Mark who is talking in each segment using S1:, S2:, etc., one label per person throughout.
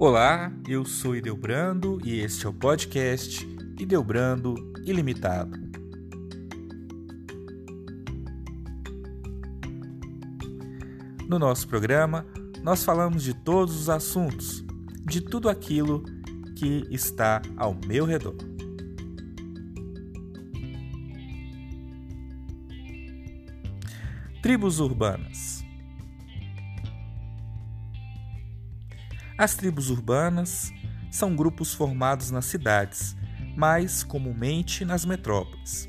S1: Olá, eu sou Ideobrando e este é o podcast Ideobrando Ilimitado. No nosso programa, nós falamos de todos os assuntos, de tudo aquilo que está ao meu redor. Tribos urbanas. As tribos urbanas são grupos formados nas cidades, mais comumente nas metrópoles.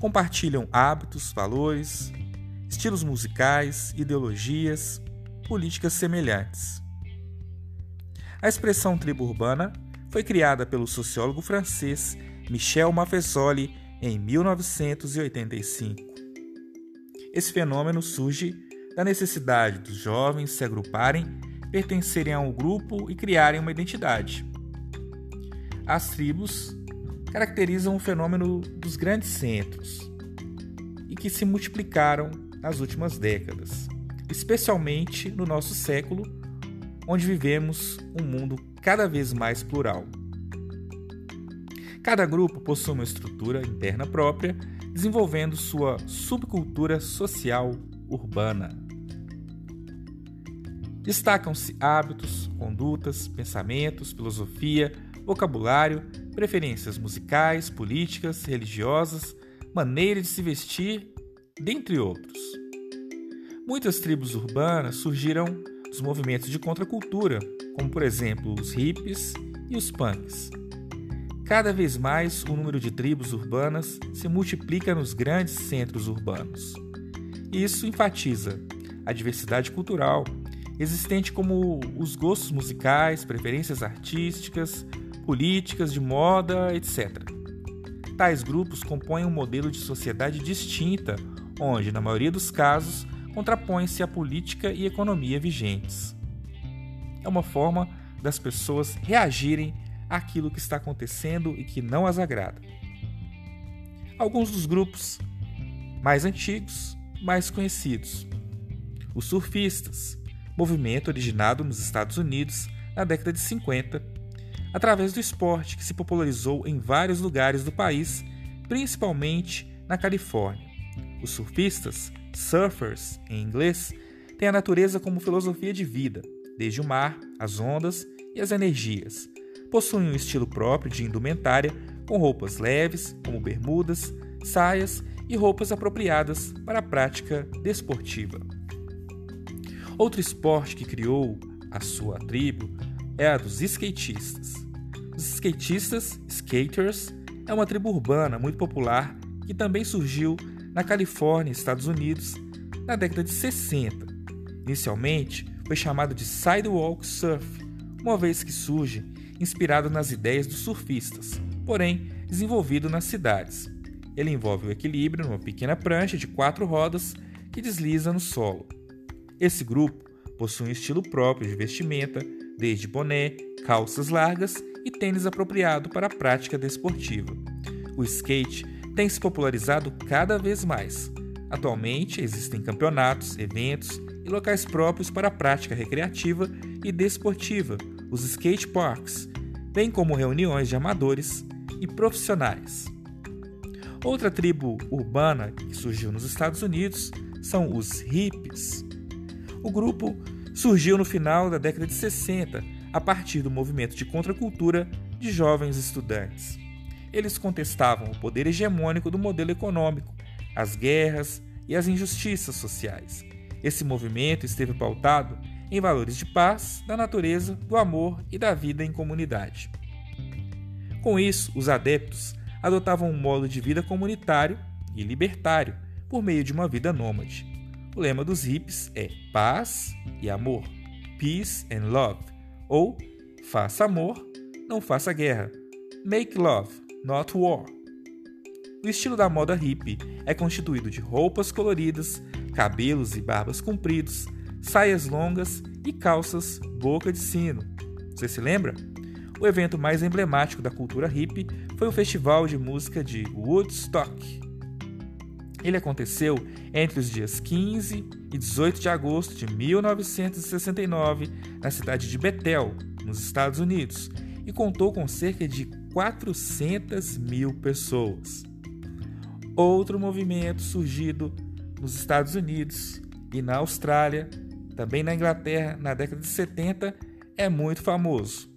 S1: Compartilham hábitos, valores, estilos musicais, ideologias, políticas semelhantes. A expressão tribo urbana foi criada pelo sociólogo francês Michel Maffesoli em 1985. Esse fenômeno surge da necessidade dos jovens se agruparem, pertencerem a um grupo e criarem uma identidade. As tribos caracterizam o fenômeno dos grandes centros e que se multiplicaram nas últimas décadas, especialmente no nosso século, onde vivemos um mundo cada vez mais plural. Cada grupo possui uma estrutura interna própria, desenvolvendo sua subcultura social urbana. Destacam-se hábitos, condutas, pensamentos, filosofia, vocabulário, preferências musicais, políticas, religiosas, maneira de se vestir dentre outros. Muitas tribos urbanas surgiram dos movimentos de contracultura, como por exemplo os hippies e os punks. Cada vez mais o número de tribos urbanas se multiplica nos grandes centros urbanos. Isso enfatiza a diversidade cultural existente como os gostos musicais, preferências artísticas, políticas, de moda, etc. Tais grupos compõem um modelo de sociedade distinta onde, na maioria dos casos, contrapõe-se a política e economia vigentes. É uma forma das pessoas reagirem àquilo que está acontecendo e que não as agrada. Alguns dos grupos mais antigos, mais conhecidos. Os surfistas, movimento originado nos Estados Unidos na década de 50, através do esporte que se popularizou em vários lugares do país, principalmente na Califórnia. Os surfistas, surfers em inglês, têm a natureza como filosofia de vida, desde o mar, as ondas e as energias. Possuem um estilo próprio de indumentária, com roupas leves, como bermudas, saias e roupas apropriadas para a prática desportiva. Outro esporte que criou a sua tribo é a dos skatistas. Os skatistas, skaters, é uma tribo urbana muito popular que também surgiu na Califórnia, Estados Unidos, na década de 60. Inicialmente, foi chamado de Sidewalk Surf, uma vez que surge inspirado nas ideias dos surfistas, porém desenvolvido nas cidades. Ele envolve o equilíbrio numa pequena prancha de quatro rodas que desliza no solo. Esse grupo possui um estilo próprio de vestimenta, desde boné, calças largas e tênis apropriado para a prática desportiva. O skate tem se popularizado cada vez mais. Atualmente existem campeonatos, eventos e locais próprios para a prática recreativa e desportiva, os skate parks, bem como reuniões de amadores e profissionais. Outra tribo urbana que surgiu nos Estados Unidos são os hippies. O grupo surgiu no final da década de 60 a partir do movimento de contracultura de jovens estudantes. Eles contestavam o poder hegemônico do modelo econômico, as guerras e as injustiças sociais. Esse movimento esteve pautado em valores de paz, da natureza, do amor e da vida em comunidade. Com isso, os adeptos adotavam um modo de vida comunitário e libertário por meio de uma vida nômade. O lema dos hippies é paz e amor, peace and love, ou faça amor, não faça guerra, make love, Not War. O estilo da moda hippie é constituído de roupas coloridas, cabelos e barbas compridos, saias longas e calças boca de sino. Você se lembra? O evento mais emblemático da cultura hippie foi o festival de música de Woodstock. Ele aconteceu entre os dias 15 e 18 de agosto de 1969 na cidade de Bethel, nos Estados Unidos e contou com cerca de 400 mil pessoas. Outro movimento surgido nos Estados Unidos e na Austrália, também na Inglaterra, na década de 70, é muito famoso.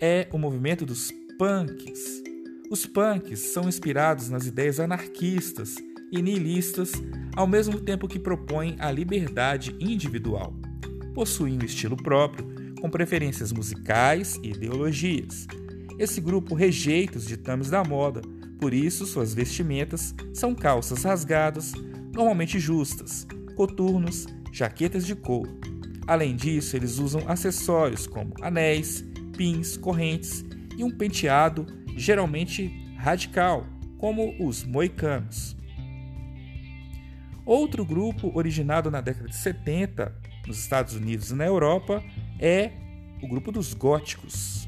S1: É o movimento dos punks. Os punks são inspirados nas ideias anarquistas e nihilistas, ao mesmo tempo que propõem a liberdade individual. Possuem um estilo próprio, com preferências musicais e ideologias. Esse grupo rejeita os ditames da moda, por isso suas vestimentas são calças rasgadas, normalmente justas, coturnos, jaquetas de couro. Além disso, eles usam acessórios como anéis, pins, correntes e um penteado geralmente radical, como os moicanos. Outro grupo originado na década de 70 nos Estados Unidos e na Europa é o grupo dos góticos.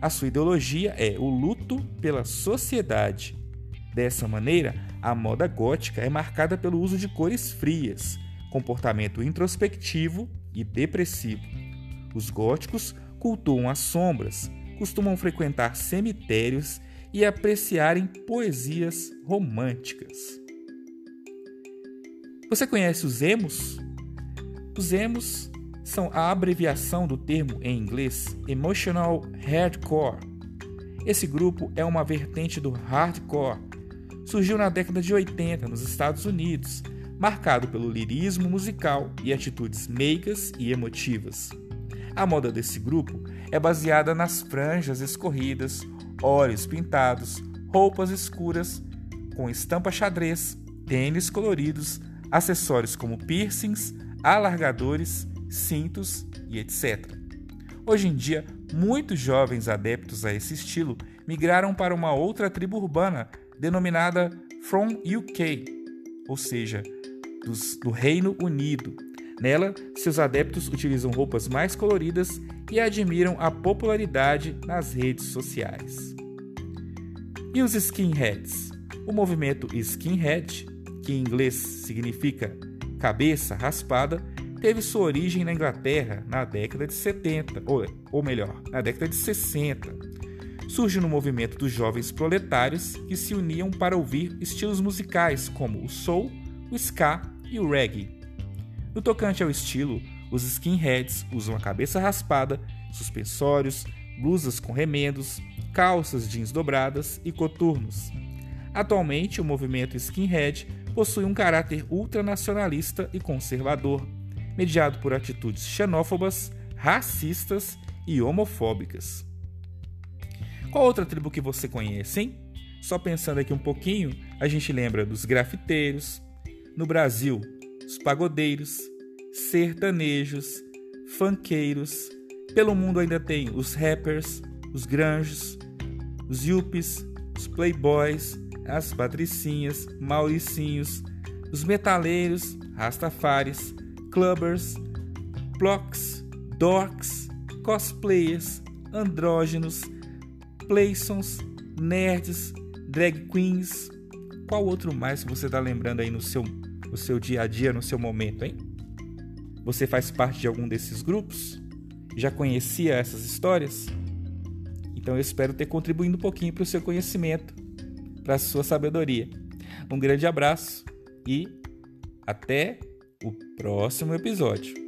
S1: A sua ideologia é o luto pela sociedade. Dessa maneira, a moda gótica é marcada pelo uso de cores frias, comportamento introspectivo e depressivo. Os góticos cultuam as sombras, costumam frequentar cemitérios e apreciarem poesias românticas. Você conhece os emos? Os emos são a abreviação do termo em inglês Emotional Hardcore. Esse grupo é uma vertente do hardcore. Surgiu na década de 80 nos Estados Unidos, marcado pelo lirismo musical e atitudes meigas e emotivas. A moda desse grupo é baseada nas franjas escorridas, olhos pintados, roupas escuras com estampa xadrez, tênis coloridos, acessórios como piercings, alargadores, cintos e etc. Hoje em dia, muitos jovens adeptos a esse estilo migraram para uma outra tribo urbana denominada From UK, ou seja, dos, do Reino Unido. Nela, seus adeptos utilizam roupas mais coloridas e admiram a popularidade nas redes sociais. E os skinheads? O movimento skinhead, que em inglês significa cabeça raspada, teve sua origem na Inglaterra na década de 70, ou, ou melhor, na década de 60. Surge no movimento dos jovens proletários que se uniam para ouvir estilos musicais como o soul, o ska e o reggae. No tocante ao estilo, os skinheads usam a cabeça raspada, suspensórios, blusas com remendos, calças jeans dobradas e coturnos. Atualmente, o movimento skinhead possui um caráter ultranacionalista e conservador, mediado por atitudes xenófobas, racistas e homofóbicas. Qual outra tribo que você conhece, hein? Só pensando aqui um pouquinho, a gente lembra dos grafiteiros, no Brasil, os pagodeiros, sertanejos, funkeiros. Pelo mundo ainda tem os rappers, os granjos, os yuppies, os playboys, as patricinhas, mauricinhos, os metaleiros, rastafares, clubbers, blocks, dorks, cosplayers, andrógenos, playsons, nerds, drag queens. Qual outro mais você está lembrando aí no seu, no seu dia a dia, no seu momento, hein? Você faz parte de algum desses grupos? Já conhecia essas histórias? Então eu espero ter contribuído um pouquinho para o seu conhecimento, para sua sabedoria. Um grande abraço e até o próximo episódio.